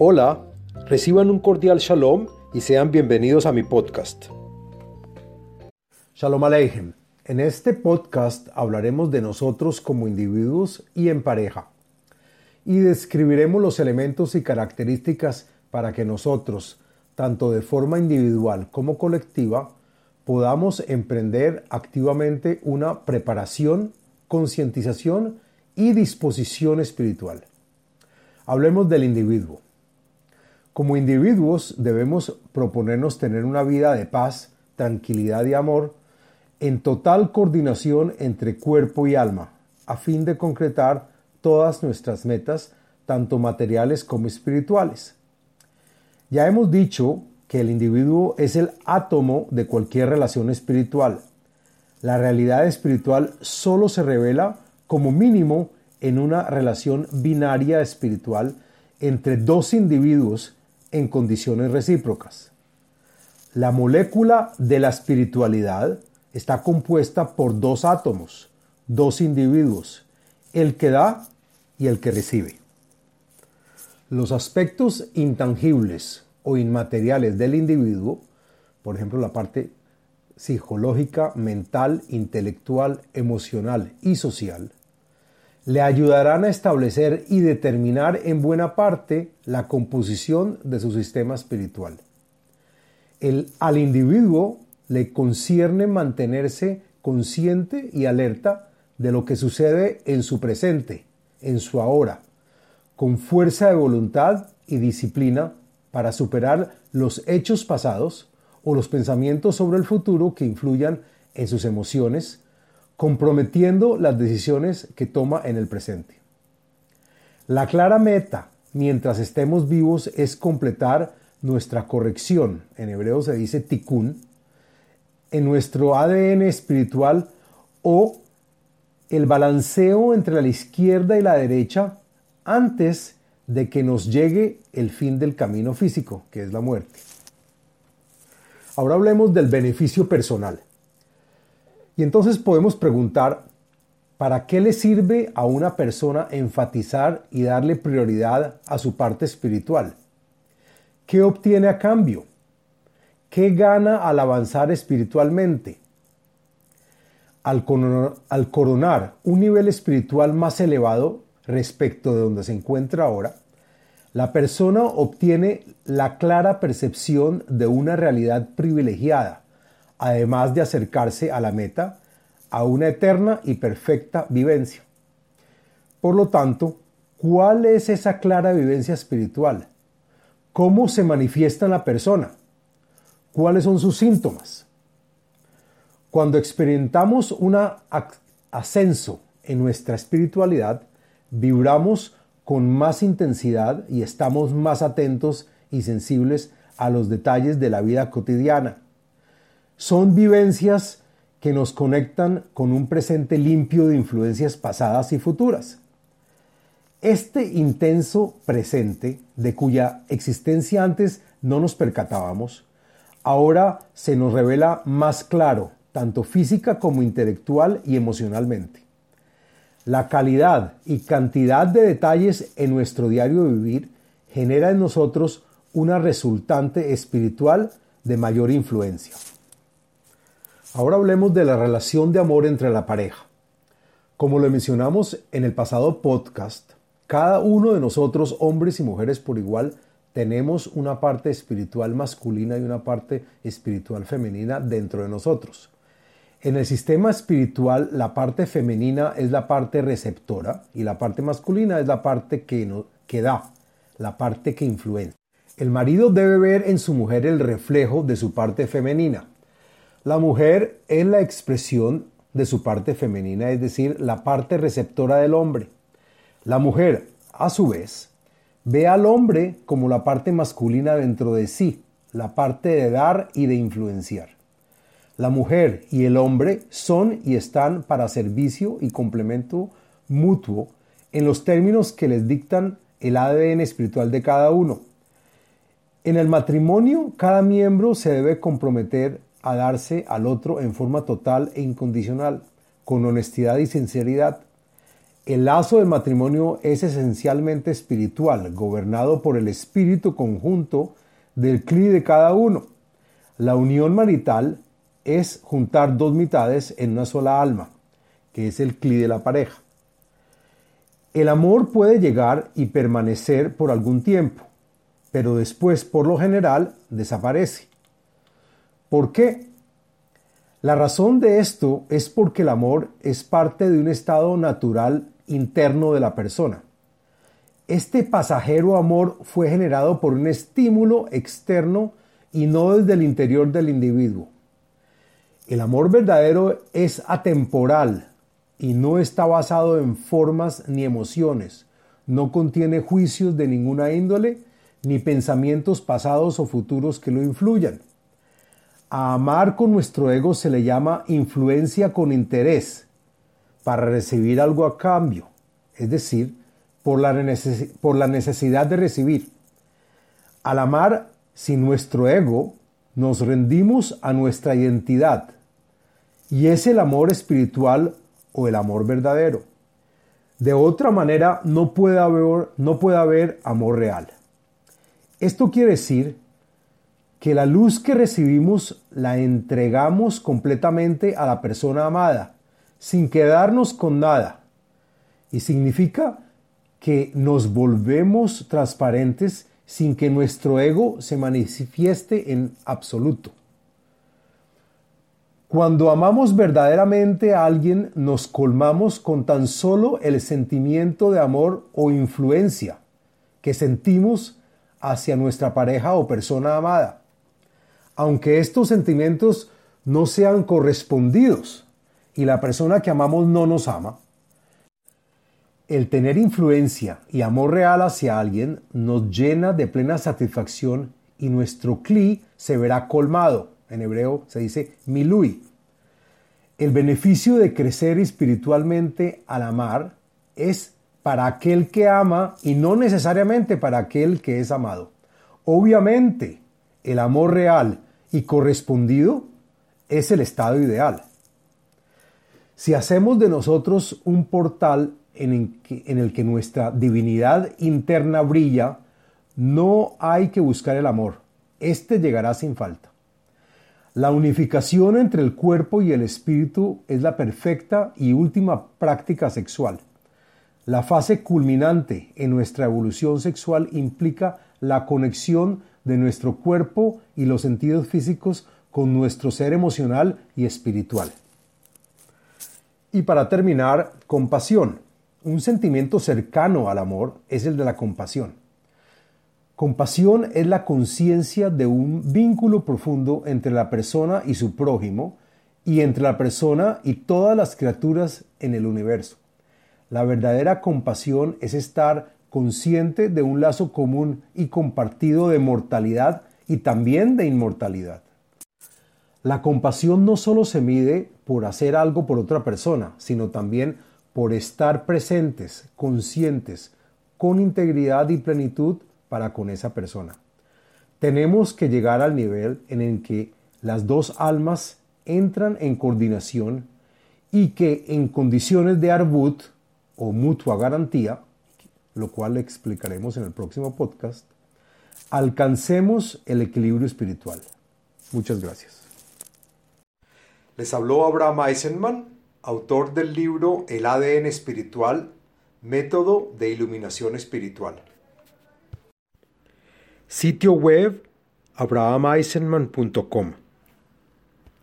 Hola, reciban un cordial shalom y sean bienvenidos a mi podcast. Shalom Aleichem. En este podcast hablaremos de nosotros como individuos y en pareja. Y describiremos los elementos y características para que nosotros, tanto de forma individual como colectiva, podamos emprender activamente una preparación, concientización y disposición espiritual. Hablemos del individuo. Como individuos debemos proponernos tener una vida de paz, tranquilidad y amor en total coordinación entre cuerpo y alma, a fin de concretar todas nuestras metas, tanto materiales como espirituales. Ya hemos dicho que el individuo es el átomo de cualquier relación espiritual. La realidad espiritual solo se revela como mínimo en una relación binaria espiritual entre dos individuos en condiciones recíprocas. La molécula de la espiritualidad está compuesta por dos átomos, dos individuos, el que da y el que recibe. Los aspectos intangibles o inmateriales del individuo, por ejemplo la parte psicológica, mental, intelectual, emocional y social, le ayudarán a establecer y determinar en buena parte la composición de su sistema espiritual. Al individuo le concierne mantenerse consciente y alerta de lo que sucede en su presente, en su ahora, con fuerza de voluntad y disciplina para superar los hechos pasados o los pensamientos sobre el futuro que influyan en sus emociones, comprometiendo las decisiones que toma en el presente. La clara meta mientras estemos vivos es completar nuestra corrección, en hebreo se dice tikkun, en nuestro ADN espiritual o el balanceo entre la izquierda y la derecha antes de que nos llegue el fin del camino físico, que es la muerte. Ahora hablemos del beneficio personal. Y entonces podemos preguntar, ¿para qué le sirve a una persona enfatizar y darle prioridad a su parte espiritual? ¿Qué obtiene a cambio? ¿Qué gana al avanzar espiritualmente? Al coronar, un nivel espiritual más elevado respecto de donde se encuentra ahora, la persona obtiene la clara percepción de una realidad privilegiada, además de acercarse a la meta, a una eterna y perfecta vivencia. Por lo tanto, ¿cuál es esa clara vivencia espiritual? ¿Cómo se manifiesta en la persona? ¿Cuáles son sus síntomas? Cuando experimentamos un ascenso en nuestra espiritualidad, vibramos con más intensidad y estamos más atentos y sensibles a los detalles de la vida cotidiana son vivencias que nos conectan con un presente limpio de influencias pasadas y futuras. Este intenso presente, de cuya existencia antes no nos percatábamos, ahora se nos revela más claro, tanto física como intelectual y emocionalmente. La calidad y cantidad de detalles en nuestro diario vivir genera en nosotros una resultante espiritual de mayor influencia. Ahora hablemos de la relación de amor entre la pareja. Como lo mencionamos en el pasado podcast, cada uno de nosotros, hombres y mujeres por igual, tenemos una parte espiritual masculina y una parte espiritual femenina dentro de nosotros. En el sistema espiritual, la parte femenina es la parte receptora y la parte masculina es la parte que, que da, la parte que influencia. El marido debe ver en su mujer el reflejo de su parte femenina. La mujer es la expresión de su parte femenina, es decir, la parte receptora del hombre. La mujer, a su vez, ve al hombre como la parte masculina dentro de sí, la parte de dar y de influenciar. La mujer y el hombre son y están para servicio y complemento mutuo en los términos que les dictan el ADN espiritual de cada uno. En el matrimonio, cada miembro se debe comprometer a darse al otro en forma total e incondicional, con honestidad y sinceridad. El lazo del matrimonio es esencialmente espiritual, gobernado por el espíritu conjunto del cli de cada uno. La unión marital es juntar dos mitades en una sola alma, que es el cli de la pareja. El amor puede llegar y permanecer por algún tiempo, pero después, por lo general, desaparece. ¿Por qué? La razón de esto es porque el amor es parte de un estado natural interno de la persona. Este pasajero amor fue generado por un estímulo externo y no desde el interior del individuo. El amor verdadero es atemporal y no está basado en formas ni emociones, no contiene juicios de ninguna índole ni pensamientos pasados o futuros que lo influyan. A amar con nuestro ego se le llama influencia con interés, para recibir algo a cambio, es decir, por la, por la necesidad de recibir. Al amar sin nuestro ego, nos rendimos a nuestra identidad, y es el amor espiritual o el amor verdadero. De otra manera, no puede haber, no puede haber amor real. Esto quiere decir que la luz que recibimos la entregamos completamente a la persona amada, sin quedarnos con nada. Y significa que nos volvemos transparentes sin que nuestro ego se manifieste en absoluto. Cuando amamos verdaderamente a alguien, nos colmamos con tan solo el sentimiento de amor o influencia que sentimos hacia nuestra pareja o persona amada. Aunque estos sentimientos no sean correspondidos y la persona que amamos no nos ama, el tener influencia y amor real hacia alguien nos llena de plena satisfacción y nuestro cli se verá colmado. En hebreo se dice milui. El beneficio de crecer espiritualmente al amar es para aquel que ama y no necesariamente para aquel que es amado. Obviamente, el amor real y correspondido es el estado ideal. Si hacemos de nosotros un portal en el, que, nuestra divinidad interna brilla, no hay que buscar el amor. Este llegará sin falta. La unificación entre el cuerpo y el espíritu es la perfecta y última práctica sexual. La fase culminante en nuestra evolución sexual implica la conexión de nuestro cuerpo y los sentidos físicos con nuestro ser emocional y espiritual. Y para terminar, compasión. Un sentimiento cercano al amor es el de la compasión. Compasión es la conciencia de un vínculo profundo entre la persona y su prójimo y entre la persona y todas las criaturas en el universo. La verdadera compasión es estar consciente de un lazo común y compartido de mortalidad y también de inmortalidad. La compasión no solo se mide por hacer algo por otra persona, sino también por estar presentes, conscientes, con integridad y plenitud para con esa persona. Tenemos que llegar al nivel en el que las dos almas entran en coordinación y que en condiciones de arbut o mutua garantía, lo cual explicaremos en el próximo podcast, alcancemos el equilibrio espiritual. Muchas gracias. Les habló Abraham Eisenman, autor del libro El ADN espiritual, método de iluminación espiritual. Sitio web abrahameisenman.com